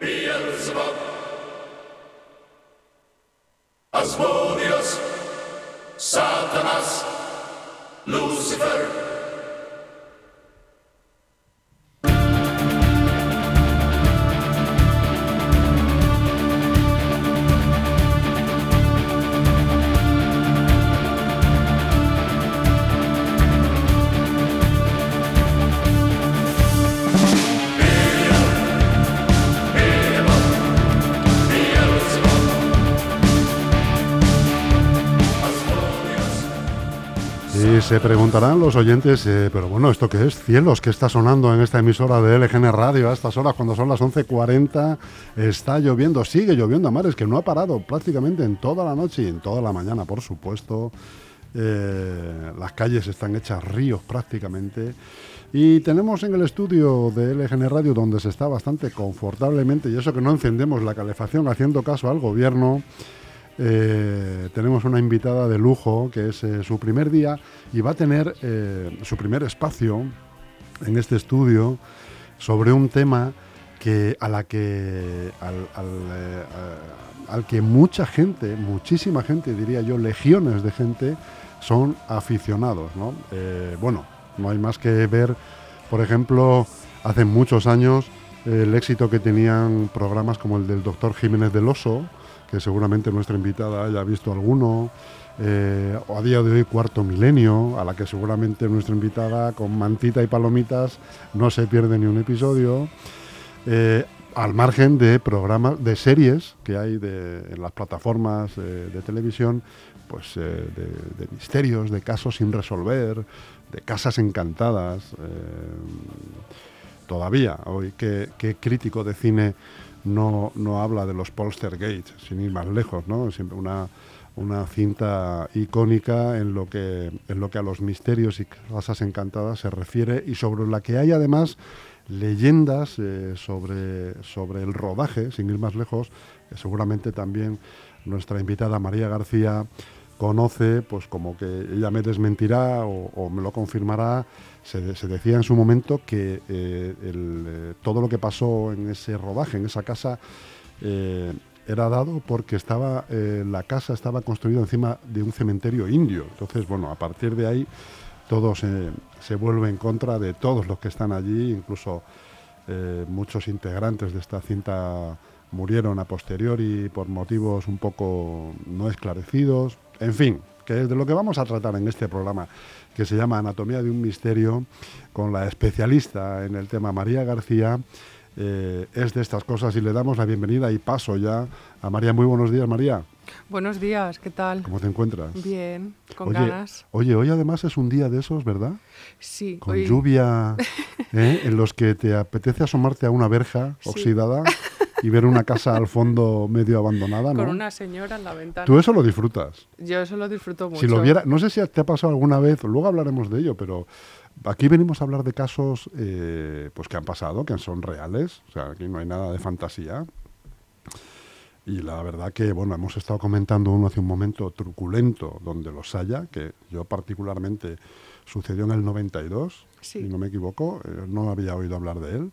Beelzebub, se preguntarán los oyentes, eh, pero bueno, ¿esto qué es? Cielos, ¿qué está sonando en esta emisora de LGN Radio a estas horas cuando son las 11.40? Está lloviendo, sigue lloviendo a mares, que no ha parado prácticamente en toda la noche y en toda la mañana, por supuesto. Eh, las calles están hechas ríos prácticamente. Y tenemos en el estudio de LGN Radio, donde se está bastante confortablemente, y eso que no encendemos la calefacción haciendo caso al gobierno, eh, tenemos una invitada de lujo que es eh, su primer día y va a tener eh, su primer espacio en este estudio sobre un tema que a la que al, que mucha gente, muchísima gente, diría yo, legiones de gente son aficionados. bueno, no hay más que ver, por ejemplo, hace muchos años el éxito que tenían programas como el del doctor Jiménez del Oso, que seguramente nuestra invitada haya visto alguno, eh, o a día de hoy Cuarto Milenio, a la que seguramente nuestra invitada con mantita y palomitas no se pierde ni un episodio, eh, al margen de programas, de series que hay en las plataformas eh, de televisión, pues de, misterios, de casos sin resolver, de casas encantadas. todavía, hoy, ¿qué, ¿qué, crítico de cine no, no habla de los Polstergates, sin ir más lejos, ¿no? Siempre una, una cinta icónica en lo, que, en lo que a los misterios y casas encantadas se refiere y sobre la que hay además leyendas eh, sobre, sobre el rodaje, sin ir más lejos, seguramente también nuestra invitada María García conoce, pues como que ella me desmentirá o, me lo confirmará, se, decía en su momento que eh, eh, todo lo que pasó en ese rodaje, en esa casa, eh, era dado porque estaba la casa estaba construida encima de un cementerio indio. Entonces, bueno, a partir de ahí todo se, se vuelve en contra de todos los que están allí, incluso muchos integrantes de esta cinta murieron a posteriori por motivos un poco no esclarecidos. En fin, que es de lo que vamos a tratar en este programa, que se llama Anatomía de un Misterio, con la especialista en el tema María García. Eh, es de estas cosas y le damos la bienvenida y paso ya a María. Muy buenos días, María. Buenos días, ¿qué tal? ¿Cómo te encuentras? Bien, con ganas. Oye, hoy además es un día de esos, ¿verdad? Sí. Con lluvia, ¿eh? en los que te apetece asomarte a una verja oxidada y ver una casa al fondo medio abandonada, ¿no? Con una señora en la ventana. Tú eso lo disfrutas. Yo eso lo disfruto mucho. Si lo viera, no sé si te ha pasado alguna vez, luego hablaremos de ello, pero aquí venimos a hablar de casos eh, pues que han pasado, que son reales, o sea, aquí no hay nada de fantasía. Y la verdad que, bueno, hemos estado comentando uno hace un momento truculento, donde los haya, que yo particularmente sucedió en el 92, si no me equivoco, eh, no había oído hablar de él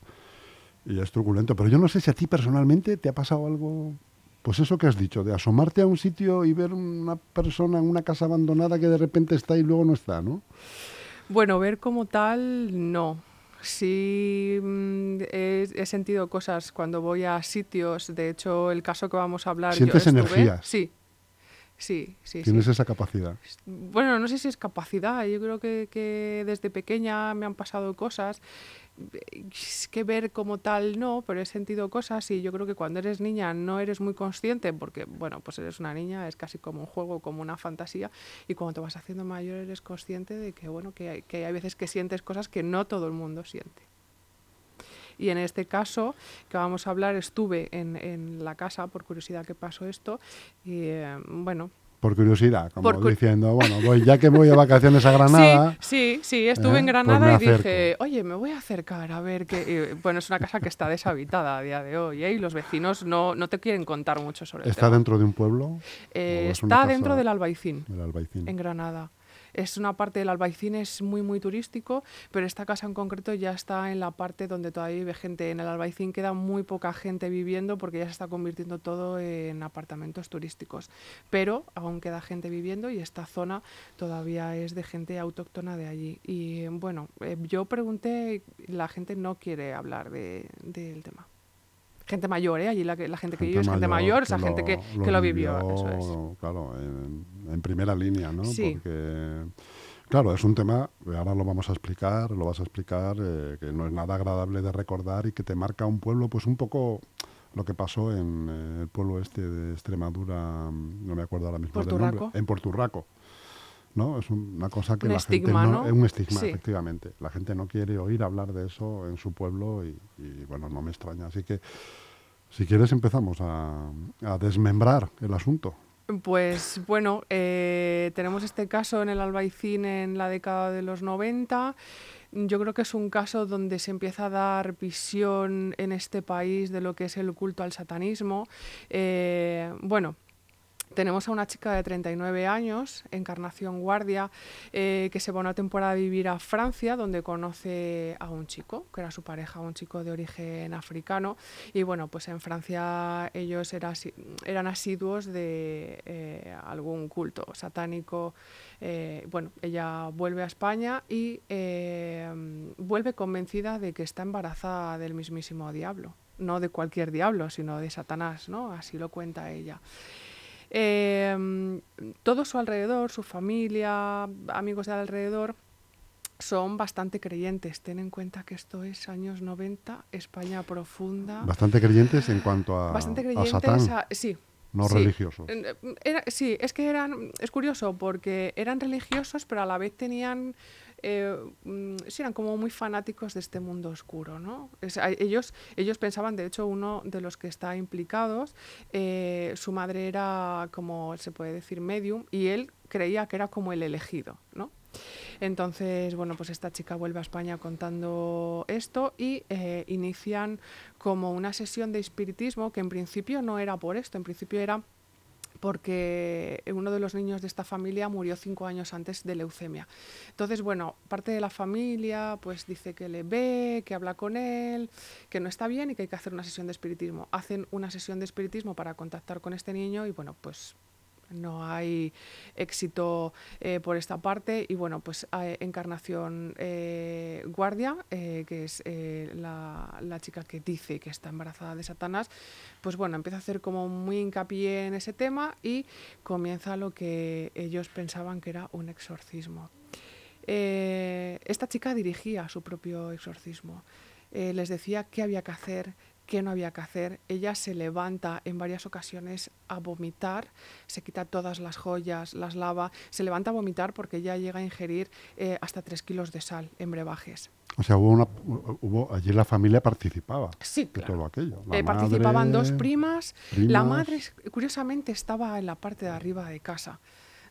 y es truculento. Pero yo no sé si a ti personalmente te ha pasado algo, pues eso que has dicho, de asomarte a un sitio y ver una persona en una casa abandonada que de repente está y luego no está, ¿no? Bueno, ver como tal, no. Sí, mm, he, sentido cosas cuando voy a sitios. De hecho, el caso que vamos a hablar. ¿Sientes energías? Sí, Sí, sí. ¿Tienes esa capacidad? Bueno, no sé si es capacidad. Yo creo que, que, desde pequeña me han pasado cosas que ver como tal no, pero he sentido cosas y yo creo que cuando eres niña no eres muy consciente porque, bueno, pues eres una niña, es casi como un juego, como una fantasía y cuando te vas haciendo mayor eres consciente de que, bueno, que hay, que hay veces que sientes cosas que no todo el mundo siente. Y en este caso que vamos a hablar, estuve en, en la casa, por curiosidad que pasó esto, y eh, bueno, por curiosidad, como diciendo, bueno, voy, ya que voy a vacaciones a Granada. Sí, sí, estuve en ¿eh? Granada y dije, oye, me voy a acercar a ver qué. Bueno, es una casa que está deshabitada a día de hoy ¿eh? y los vecinos no, no te quieren contar mucho sobre ¿Está dentro de un pueblo? Eh, está dentro del Albaicín, en Granada. Es una parte del Albaicín, es muy, muy turístico, pero esta casa en concreto ya está en la parte donde todavía vive gente. En el Albaicín queda muy poca gente viviendo porque ya se está convirtiendo todo en apartamentos turísticos. Pero aún queda gente viviendo y esta zona todavía es de gente autóctona de allí. Y bueno, eh, yo pregunté, la gente no quiere hablar de- del tema. Gente mayor, ¿eh? Allí la, la gente que vive es gente mayor, esa gente que, que lo vivió. Eso es. Claro, en, en primera línea, ¿no? Sí. Porque, claro, es un tema, ahora lo vamos a explicar, lo vas a explicar, eh, que no es nada agradable de recordar y que te marca un pueblo, pues un poco lo que pasó en eh, el pueblo este de Extremadura, mm, no me acuerdo ahora mismo del nombre, en Porturraco. ¿No? Es un- una cosa que Un la estigma, gente no, ¿no? es un estigma, Sí. efectivamente. La gente no quiere oír hablar de eso en su pueblo y, y, bueno, no me extraña. Así que si quieres empezamos a, a desmembrar el asunto. Pues bueno, eh, tenemos este caso en el Albaicín en la década de los 90. Yo creo que es un caso donde se empieza a dar visión en este país de lo que es el culto al satanismo. Eh, bueno, tenemos a una chica de 39 años, Encarnación Guardia, eh, que se va una temporada a vivir a Francia, donde conoce a un chico, que era su pareja, un chico de origen africano. Y bueno, pues en Francia ellos eran asiduos de eh, algún culto satánico. Eh, bueno, ella vuelve a España y vuelve convencida de que está embarazada del mismísimo diablo. No de cualquier diablo, sino de Satanás, ¿no? Así lo cuenta ella. Eh, todo su alrededor, su familia, amigos de alrededor, son bastante creyentes. Ten en cuenta que esto es años 90, España profunda. Bastante creyentes en cuanto a, bastante a creyentes. Satán, a- sí. no sí. religiosos. Eh, era- sí, es que eran, es curioso porque eran religiosos, pero a la vez tenían, eh, mm, eran como muy fanáticos de este mundo oscuro, ¿no? Es- ellos, ellos pensaban, de hecho, uno de los que está implicados, eh, su madre era como se puede decir medium y él creía que era como el elegido, ¿no? Entonces, bueno, pues esta chica vuelve a España contando esto y eh, inician como una sesión de espiritismo que en principio no era por esto, en principio era porque uno de los niños de esta familia murió cinco años antes de leucemia. Entonces, bueno, parte de la familia pues dice que le ve, que habla con él, que no está bien y que hay que hacer una sesión de espiritismo. Hacen una sesión de espiritismo para contactar con este niño y bueno, pues no hay éxito eh, por esta parte. Y bueno pues eh, Encarnación eh, Guardia que es la, la chica que dice que está embarazada de Satanás pues bueno empieza a hacer como muy hincapié en ese tema y comienza lo que ellos pensaban que era un exorcismo. Esta chica dirigía su propio exorcismo. Les decía qué había que hacer qué no había que hacer. Ella se levanta en varias ocasiones a vomitar, se quita todas las joyas, las lava, se levanta a vomitar porque ella llega a ingerir eh, hasta 3 kilos de sal en brebajes. O sea, hubo una, hubo, allí la familia participaba Sí, de claro. todo aquello. Eh, participaban dos madre, primas. La primas. madre, curiosamente, estaba en la parte de arriba de casa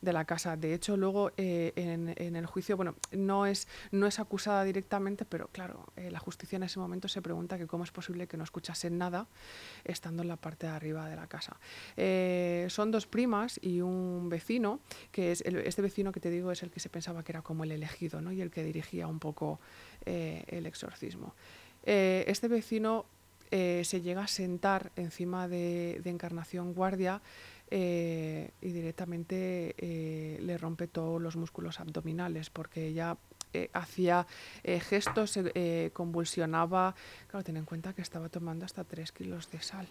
de la casa. De hecho, luego eh, en, el juicio, bueno, no es, no es acusada directamente, pero claro, eh, la justicia en ese momento se pregunta que cómo es posible que no escuchasen nada estando en la parte de arriba de la casa. Eh, son dos primas y un vecino, que es este vecino que te digo es el que se pensaba que era como el elegido, ¿no? Y el que dirigía un poco el exorcismo. Este vecino se llega a sentar encima de Encarnación Guardia eh, y directamente eh, le rompe todos los músculos abdominales porque ella eh, hacía gestos, se convulsionaba. Claro, ten en cuenta que estaba tomando hasta 3 kilos de sal.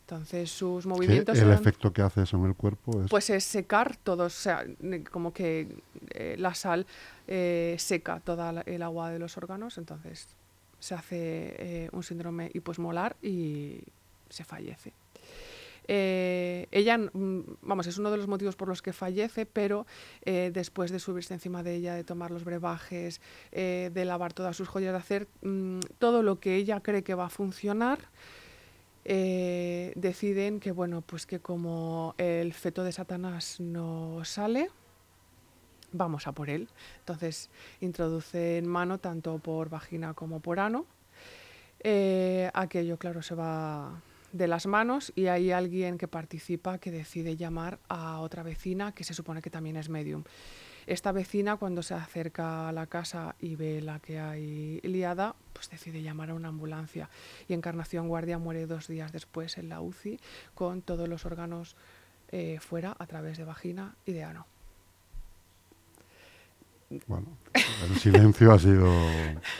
Entonces sus movimientos el eran- efecto que hace eso en el cuerpo es pues es secar todo, o sea, ne- como que eh, la sal eh, seca toda el agua de los órganos, entonces se hace eh, un síndrome hiposmolar y se fallece. Eh, ella, mm, vamos, es uno de los motivos por los que fallece, pero eh, después de subirse encima de ella, de tomar los brebajes, eh, de lavar todas sus joyas, de hacer mm, todo lo que ella cree que va a funcionar, deciden que bueno pues que como el feto de Satanás no sale vamos a por él. Entonces introducen mano tanto por vagina como por ano aquello claro se va de las manos y hay alguien que participa que decide llamar a otra vecina que se supone que también es medium Esta vecina cuando se acerca a la casa y ve la que hay liada, pues decide llamar a una ambulancia. Y Encarnación Guardia muere dos días después en la UCI con todos los órganos eh, fuera a través de vagina y de ano. Bueno, el silencio ha sido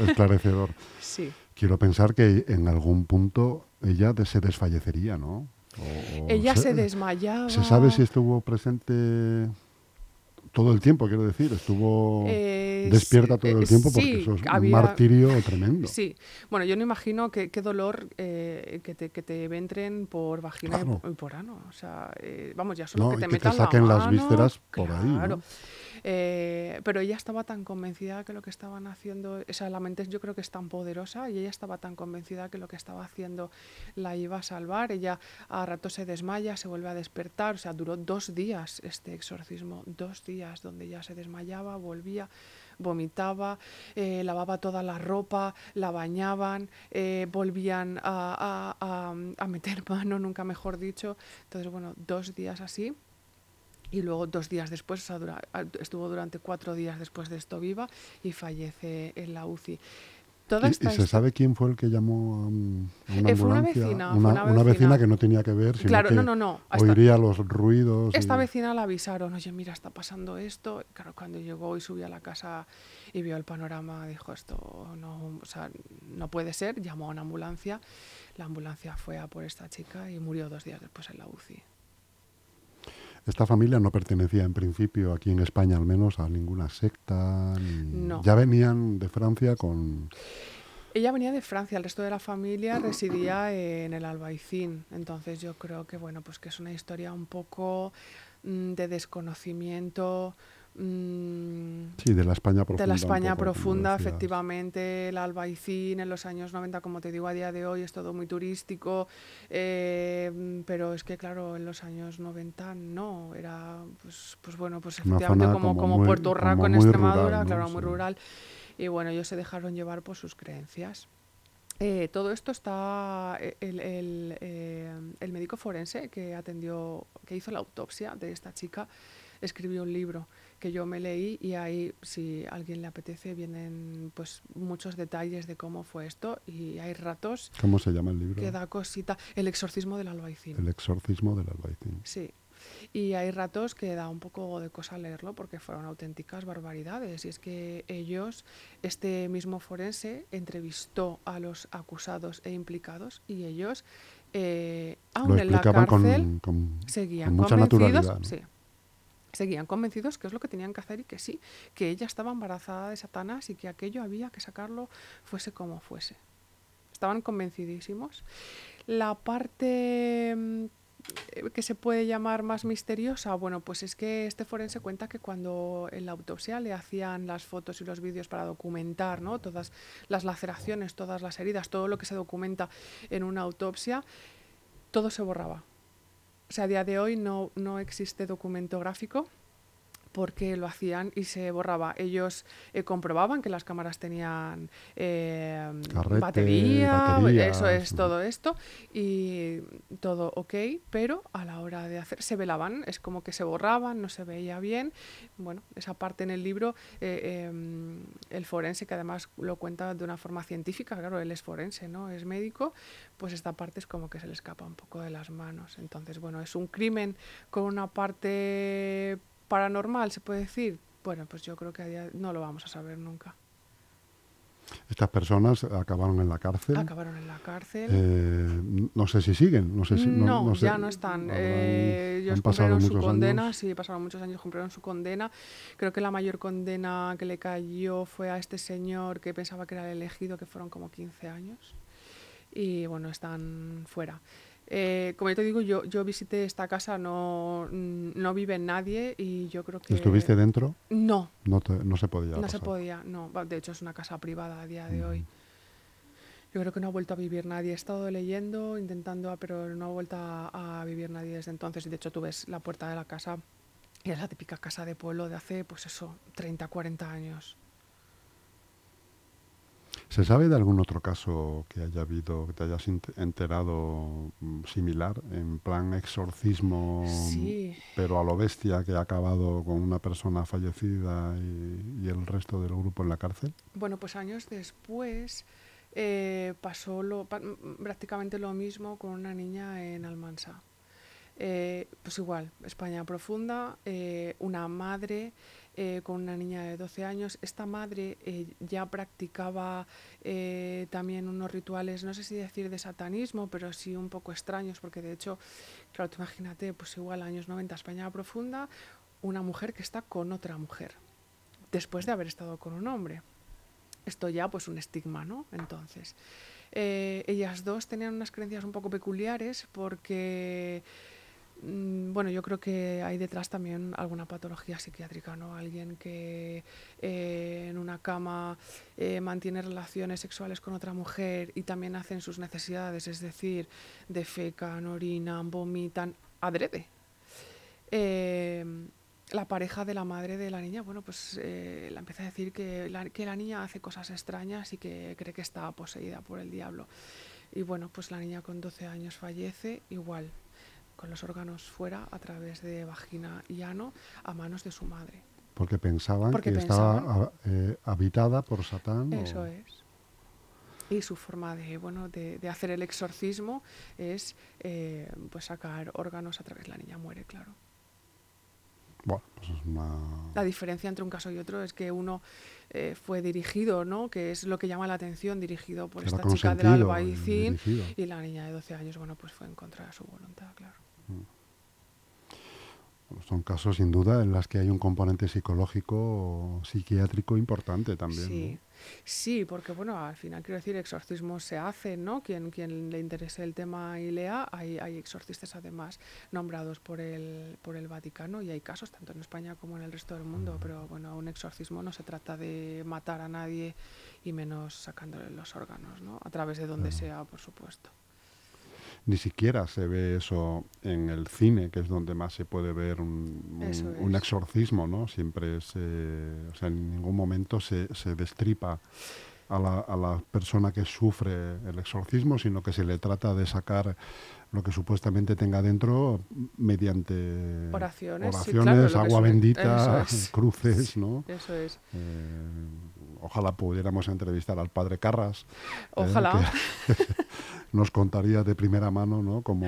esclarecedor. Sí. Quiero pensar que en algún punto ella se desfallecería, ¿no? O- o Ella se desmayaba. ¿Se sabe si estuvo presente todo el tiempo, quiero decir? Estuvo Eh, despierta todo el eh, tiempo porque sí, eso es había- un martirio tremendo. Sí, bueno, yo no imagino qué, dolor eh, que, te, que te entren por vagina y por- y por ano. O sea, eh, vamos, ya solo No, que te que te metan la saquen las vísceras por ahí, ¿no? Eh, pero ella estaba tan convencida que lo que estaban haciendo, o sea, la mente yo creo que es tan poderosa y ella estaba tan convencida que lo que estaba haciendo la iba a salvar. Ella a rato se desmaya, se vuelve a despertar, o sea, duró dos días este exorcismo, dos días donde ella se desmayaba, volvía vomitaba, eh, lavaba toda la ropa, la bañaban, eh, volvían a, a- a- a meter mano, nunca mejor dicho. Entonces, bueno, dos días así. Y luego dos días después, o sea, dura- a- estuvo durante cuatro días después de esto viva y fallece en la UCI. Toda ¿Y, esta y se sabe quién fue el que llamó a, un- a una Eh, fue una vecina, una, fue una una vecina. que no tenía que ver, sino Claro, que no, no, no, hasta- oiría los ruidos. Esta y- vecina la avisaron, oye, mira, está pasando esto. Claro, cuando llegó y subió a la casa y vio el panorama, dijo, esto no, o sea, no puede ser. Llamó a una ambulancia. La ambulancia fue a por esta chica y murió dos días después en la UCI. Esta familia no pertenecía en principio, aquí en España al menos, a ninguna secta. ni- No. Ya venían de Francia con... Ella venía de Francia, el resto de la familia residía en el Albaicín. Entonces yo creo que bueno, pues que es una historia un poco mm, de desconocimiento. Mm, Sí, de la España profunda. de la España poco, profunda, efectivamente, el Albaicín en los años 90, como te digo, a día de hoy es todo muy turístico, eh, pero es que claro, en los años 90 no, era pues, pues bueno, pues efectivamente como, como como muy- Puerto Rico como en Extremadura, rural, ¿no? claro, muy Sí. rural, y bueno, ellos se dejaron llevar por sus creencias. Eh, todo esto está eh, el, el, eh, el médico forense que atendió, que hizo la autopsia de esta chica, escribió un libro que yo me leí y ahí, si a alguien le apetece, vienen pues muchos detalles de cómo fue esto y hay ratos ¿Cómo se llama el libro? que da cosita. El exorcismo del albaicín. El exorcismo del albaicín. Sí. Y hay ratos que da un poco de cosa leerlo porque fueron auténticas barbaridades. Y es que ellos, este mismo forense, entrevistó a los acusados e implicados y ellos, eh, aún Lo en la explicaban cárcel, con, con- seguían con mucha convencidos. naturalidad. ¿no? sí, seguían convencidos que es lo que tenían que hacer y que sí, que ella estaba embarazada de Satanás y que aquello había que sacarlo fuese como fuese. Estaban convencidísimos. La parte mm, eh, que se puede llamar más misteriosa, bueno, pues es que este forense cuenta que cuando en la autopsia le hacían las fotos y los vídeos para documentar, ¿no? Todas las laceraciones, todas las heridas, todo lo que se documenta en una autopsia, todo se borraba. O sea, a día de hoy no, no existe documento gráfico porque lo hacían y se borraba. Ellos eh, comprobaban que las cámaras tenían eh, Carrete, batería, eso es mm. todo esto y todo ok, pero a la hora de hacer se velaban, es como que se borraban, no se veía bien. Bueno, esa parte en el libro, eh, em, el forense que además lo cuenta de una forma científica, claro, él es forense, ¿no? Es médico, pues esta parte es como que se le escapa un poco de las manos. Entonces, bueno, es un crimen con una parte paranormal, se puede decir. Bueno, pues yo creo que a día- no lo vamos a saber nunca. Estas personas acabaron en la cárcel. Acabaron en la cárcel. Eh, no sé si siguen, no sé si... no, sé, ya no están. Eh, ellos han pasado cumplieron su condena, años. sí, pasaron muchos años, cumplieron su condena. Creo que la mayor condena que le cayó fue a este señor que pensaba que era el elegido, que fueron como 15 años. Y bueno, están fuera. Eh, como yo te digo, yo, yo visité esta casa, no, mm, no vive nadie y yo creo que... ¿Estuviste dentro? No, No, te- no se podía no se podía, no. De hecho, es una casa privada a día de Mm. hoy. Yo creo que no ha vuelto a vivir nadie. He estado leyendo, intentando, ah, pero no ha vuelto a, a vivir nadie desde entonces. Y de hecho, tú ves la puerta de la casa y es la típica casa de pueblo de hace, pues eso, 30, 40 años. ¿Se sabe de algún otro caso que haya habido, que te hayas enterado mm, similar, en plan exorcismo, Sí. pero a lo bestia, que ha acabado con una persona fallecida y, y el resto del grupo en la cárcel? Bueno, pues años después eh, pasó lo, prácticamente lo mismo con una niña en Almansa. Eh, pues igual, España profunda, eh, una madre eh, con una niña de 12 años. Esta madre ya practicaba también unos rituales, no sé si decir de satanismo, pero sí un poco extraños, porque de hecho, claro, tú imagínate, pues igual años 90, España profunda, una mujer que está con otra mujer, después de haber estado con un hombre esto ya pues un estigma, ¿no? Entonces, ellas dos tenían unas creencias un poco peculiares porque, bueno, yo creo que hay detrás también alguna patología psiquiátrica, ¿no? Alguien que eh, en una cama eh, mantiene relaciones sexuales con otra mujer y también hacen sus necesidades, es decir, defecan, orinan, vomitan, adrede. Eh, la pareja de la madre de la niña, bueno, pues eh, la empieza a decir que la, que la niña hace cosas extrañas y que cree que está poseída por el diablo. Y bueno, pues la niña con 12 años fallece igual, con los órganos fuera a través de vagina y ano a manos de su madre. Porque pensaban Porque que pensaban. estaba eh, habitada por Satán. o- Eso es. Y su forma de, bueno, de, de hacer el exorcismo es eh, pues sacar órganos a través. La niña muere, claro. Bueno, pues es una... La diferencia entre un caso y otro es que uno eh, fue dirigido, ¿no? Que es lo que llama la atención, dirigido por era esta chica del y albaicín. dirigido. Y la niña de 12 años, bueno, pues fue en contra de su voluntad, claro. Son casos sin duda en las que hay un componente psicológico o psiquiátrico importante también. Sí, ¿no? sí, porque bueno, al final quiero decir, exorcismos se hacen, ¿no? Quien, quien le interese el tema y lea, hay, hay exorcistas además nombrados por el, por el Vaticano y hay casos tanto en España como en el resto del mundo, pero bueno, un exorcismo no se trata de matar a nadie y menos sacándole los órganos, ¿no? A través de donde sea, por supuesto. Ni siquiera se ve eso en el cine, que es donde más se puede ver un, un- exorcismo, ¿no? Siempre se, o sea, en ningún momento se, se destripa a la, a la persona que sufre el exorcismo, sino que se le trata de sacar lo que supuestamente tenga dentro mediante Oraciones, sí, oraciones, claro, agua bendita, es. cruces, ¿no? Eso es. Eh, ojalá pudiéramos entrevistar al padre Carras. eh, Ojalá. que nos contaría de primera mano, ¿no? Cómo,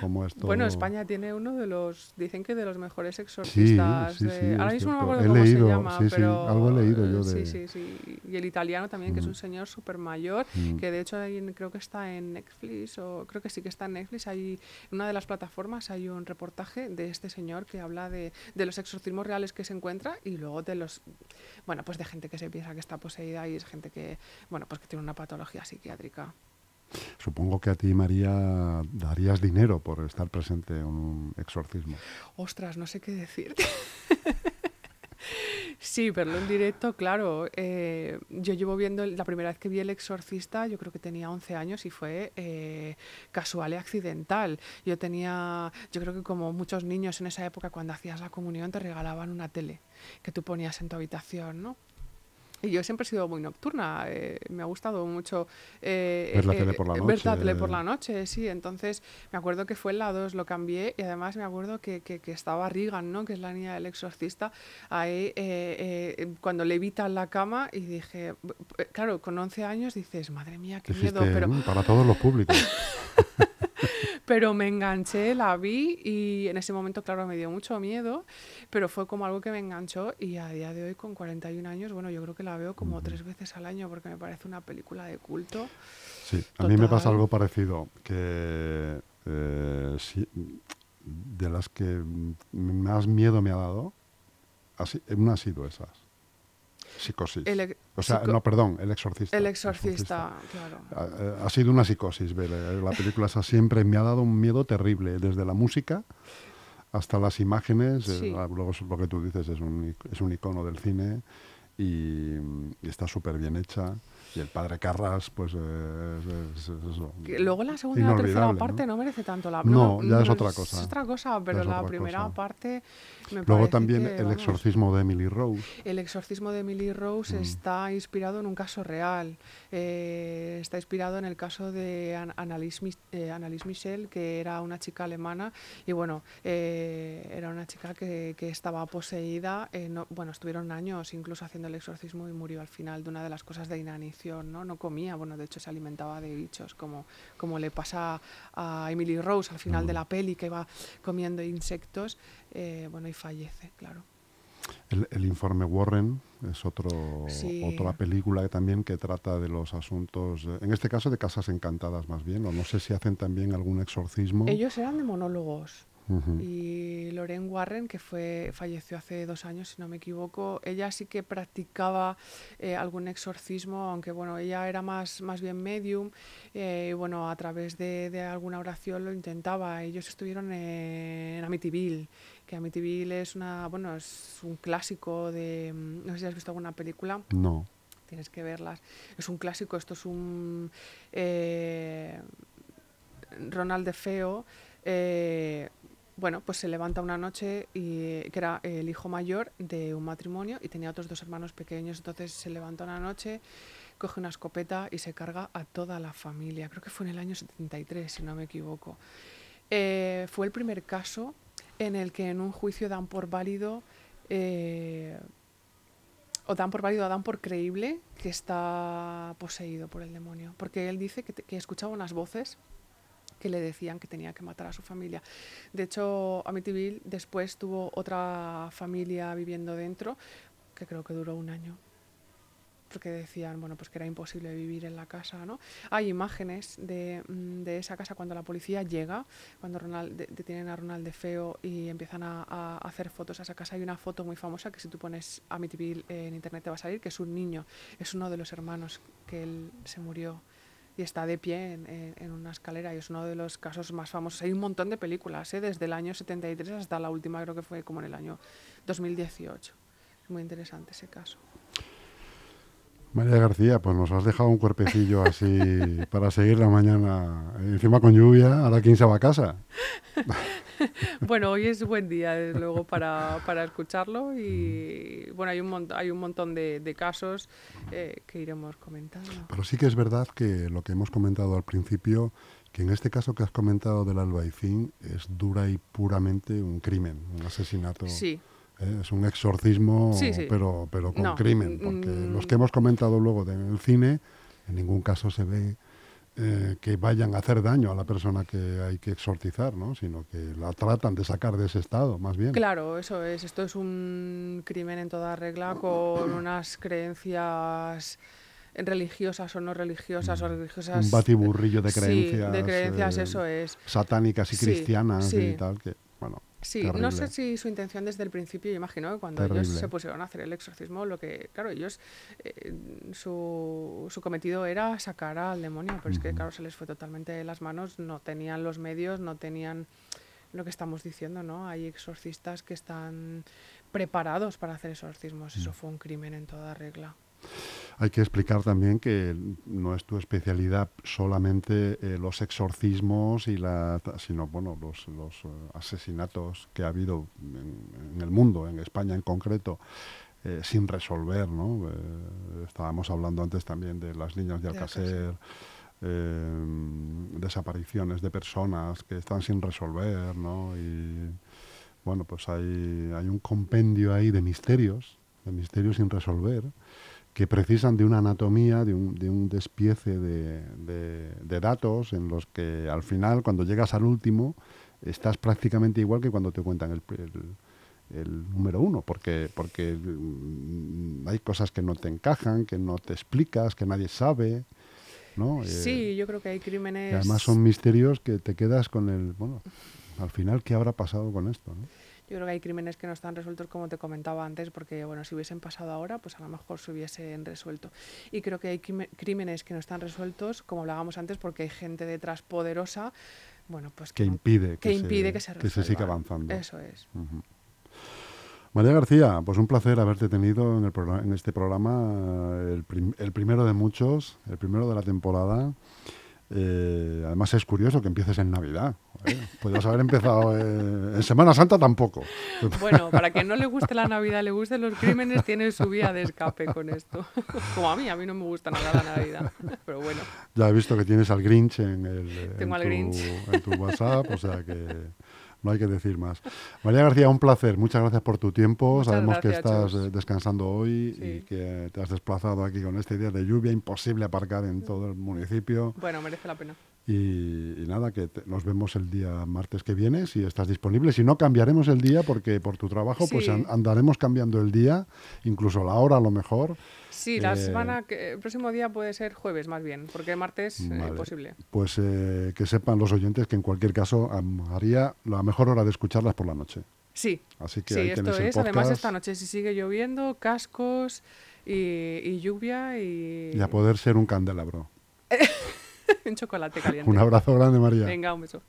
cómo esto... Bueno, España tiene uno de los, dicen que de los mejores exorcistas. sí, de- sí, ahora es mismo no me acuerdo He cómo leído, se llama, sí, sí, pero algo he leído yo de- Sí, sí, sí. Y el italiano también, que es Mm. un señor súper mayor, Mm. que de hecho hay creo que está en Netflix, o creo que sí que está en Netflix. Hay, en una de las plataformas hay un reportaje de este señor que habla de, de los exorcismos reales que se encuentra y luego de los, bueno, pues de gente que se piensa que está poseída y es gente que, bueno, pues que tiene una patología psiquiátrica. Supongo que a ti, María, darías dinero por estar presente en un exorcismo. Ostras, no sé qué decirte. sí, verlo en directo, claro. eh, yo llevo viendo, la primera vez que vi El Exorcista, yo creo que tenía 11 años y fue eh, casual y accidental. Yo tenía, yo creo que como muchos niños en esa época, cuando hacías la comunión, te regalaban una tele que tú ponías en tu habitación, ¿no? Y yo siempre he sido muy nocturna, eh, me ha gustado mucho eh, Ver la eh, tele por la ver la noche. tele por la noche, sí. Entonces me acuerdo que fue en la 2, lo cambié y además me acuerdo que, que- que estaba Regan, ¿no? que es la niña del exorcista, ahí eh, eh, cuando levita en la cama y dije, claro, con 11 años dices, madre mía, qué miedo, pero, "Mm, para todos los públicos. pero me enganché, la vi y en ese momento, claro, me dio mucho miedo, pero fue como algo que me enganchó y a día de hoy, con 41 años, bueno, yo creo que la veo como tres veces al año porque me parece una película de culto. Sí, a mí me pasa algo parecido, que eh, sí, de las que más miedo me ha dado, así, una ha sido esas. Psicosis. El o sea, psico- no, perdón, el exorcista. El exorcista, claro. Ha, eh, ha sido una psicosis, ver eh, la película esa siempre me ha dado un miedo terrible, desde la música hasta las imágenes, eh, Sí. ah, luego lo que tú dices es un, es un icono del cine y, y está súper bien hecha. Y el padre Carras, pues eh, es, es eso. Que luego la segunda y la tercera parte ¿no? no, merece tanto la No, ya es otra cosa. Es otra cosa, pero la primera cosa. parte me Luego también que, el vamos, exorcismo de Emily Rose. El exorcismo de Emily Rose Mm. está inspirado en un caso real. Eh, está inspirado en el caso de An- Annalise, eh, Annalise Michel, que era una chica alemana y bueno, eh, era una chica que, que estaba poseída. no- bueno, estuvieron años incluso haciendo el exorcismo y murió al final de una de las cosas de inanición. No, no comía, bueno, de hecho se alimentaba de bichos, como, como le pasa a Emily Rose al final de la peli, que va comiendo insectos. eh, bueno, y fallece, claro. El, el informe Warren es otro, Sí. otra película que también que trata de los asuntos, en este caso de casas encantadas más bien, o no sé si hacen también algún exorcismo. Ellos eran de monólogos. Y Lorraine Warren, que fue falleció hace dos años, si no me equivoco, ella sí que practicaba eh, algún exorcismo, aunque bueno, ella era más, más bien medium, eh, y bueno, a través de, de alguna oración lo intentaba. Ellos estuvieron en Amityville, que Amityville es una, bueno, es un clásico de, mm, no sé si has visto alguna película, No. tienes que verlas. Es un clásico, esto es un eh, Ronald de Feo. eh, bueno, pues se levanta una noche y que era el hijo mayor de un matrimonio y tenía otros dos hermanos pequeños. Entonces se levanta una noche, coge una escopeta y se carga a toda la familia. Creo que fue en el año 73, si no me equivoco. Eh, fue el primer caso en el que en un juicio dan por válido eh, o dan por válido dan por creíble que está poseído por el demonio. Porque él dice que, que escuchaba unas voces que le decían que tenía que matar a su familia. De hecho, Amityville después tuvo otra familia viviendo dentro, que creo que duró un año. Porque decían, bueno, pues que era imposible vivir en la casa, ¿no? Hay imágenes de, mm, de esa casa cuando la policía llega, cuando Ronald, de- detienen a Ronald de Feo y empiezan a, hacer fotos a esa casa. Hay una foto muy famosa que si tú pones Amityville en internet te va a salir, que es un niño, es uno de los hermanos que él se murió y está de pie en, en- una escalera y es uno de los casos más famosos. Hay un montón de películas, ¿eh? desde el año 73 hasta la última, creo que fue como en el año 2018. Es muy interesante ese caso. María García, pues nos has dejado un cuerpecillo así para seguir la mañana. Encima con lluvia, ahora quién se va a casa. Bueno, hoy es buen día, desde luego, para, para escucharlo y bueno, hay un, hay un montón de, de casos eh, que iremos comentando. Pero sí que es verdad que lo que hemos comentado al principio, que en este caso que has comentado del albaicín es dura y puramente un crimen, un asesinato. Sí, ¿eh? Es un exorcismo, Sí, sí. pero, pero con No, crimen. Porque mm, los que hemos comentado luego de- en el cine, en ningún caso se ve eh, que vayan a hacer daño a la persona que hay que exorcizar, ¿no? sino que la tratan de sacar de ese estado, más bien. claro, eso es. Esto es un crimen en toda regla con unas creencias religiosas o no religiosas o religiosas. Mm. Un batiburrillo de Sí, creencias. de creencias, eh, eso es. Satánicas y Sí, cristianas sí. y tal, que, Sí, no sé si su intención desde el principio, yo imagino que cuando ellos se pusieron a hacer el exorcismo, lo que, claro, ellos, eh, su, su cometido era sacar al demonio, pero es que, claro, se les fue totalmente de las manos, no tenían los medios, no tenían lo que estamos diciendo, ¿no? Hay exorcistas que están preparados para hacer exorcismos, Mm. eso fue un crimen en toda regla. Hay que explicar también que no es tu especialidad solamente eh, los exorcismos y la, sino bueno los, los eh, asesinatos que ha habido en, en el mundo, en España en concreto, eh, sin resolver, ¿no? Eh, estábamos hablando antes también de las niñas de Alcacer, eh, desapariciones de personas que están sin resolver, ¿no? Y bueno, pues hay, hay un compendio ahí de misterios, de misterios sin resolver, que precisan de una anatomía, de un, de un despiece de, de- de datos en los que al final, cuando llegas al último, estás prácticamente igual que cuando te cuentan el, el- el número uno, porque, porque mm, hay cosas que no te encajan, que no te explicas, que nadie sabe, ¿no? Eh, Sí, yo creo que hay que crímenes... además son misterios que te quedas con el, bueno, al final, ¿qué habrá pasado con esto? ¿no? Yo creo que hay crímenes que no están resueltos como te comentaba antes, porque bueno, si hubiesen pasado ahora, pues a lo mejor se hubiesen resuelto. Y creo que hay crímenes que no están resueltos, como hablábamos antes, porque hay gente detrás poderosa, bueno, pues Que no- impide que, que impide que se que se siga avanzando. Eso es. Ujú. María García, pues un placer haberte tenido en, el programa, en este programa, el, prim- el primero de muchos, el primero de la temporada. Eh, además es curioso que empieces en Navidad. ¿eh? Podrías haber empezado eh, en Semana Santa tampoco. Bueno, para que no le guste la Navidad, le gusten los crímenes, tiene su vía de escape con esto. Como a mí, a mí no me gusta nada la Navidad. Pero bueno, Ya he visto que tienes al Grinch en, el, en Tengo al tu, Grinch. en tu WhatsApp, o sea que no hay que decir más. María García, un placer. Muchas gracias por tu tiempo. Muchas Sabemos que estás Chus. eh, descansando hoy y que te has desplazado aquí con este día de lluvia, imposible aparcar en todo el municipio. bueno, merece la pena. Y, y nada, que te- nos vemos el día martes que viene, si estás disponible. Si no, cambiaremos el día porque por tu trabajo pues an- andaremos cambiando el día, incluso la hora a lo mejor. Sí, la Eh, semana, que, el próximo día puede ser jueves más bien, porque martes eh, Vale. imposible. Pues eh, que sepan los oyentes que en cualquier caso haría la mejor hora de escucharlas por la noche. Sí, Así que sí, ahí esto el es. Además, esta noche si sigue lloviendo, cascos y, y lluvia y, Y a poder ser un candelabro. un chocolate caliente. Un abrazo grande, María. Venga, un beso.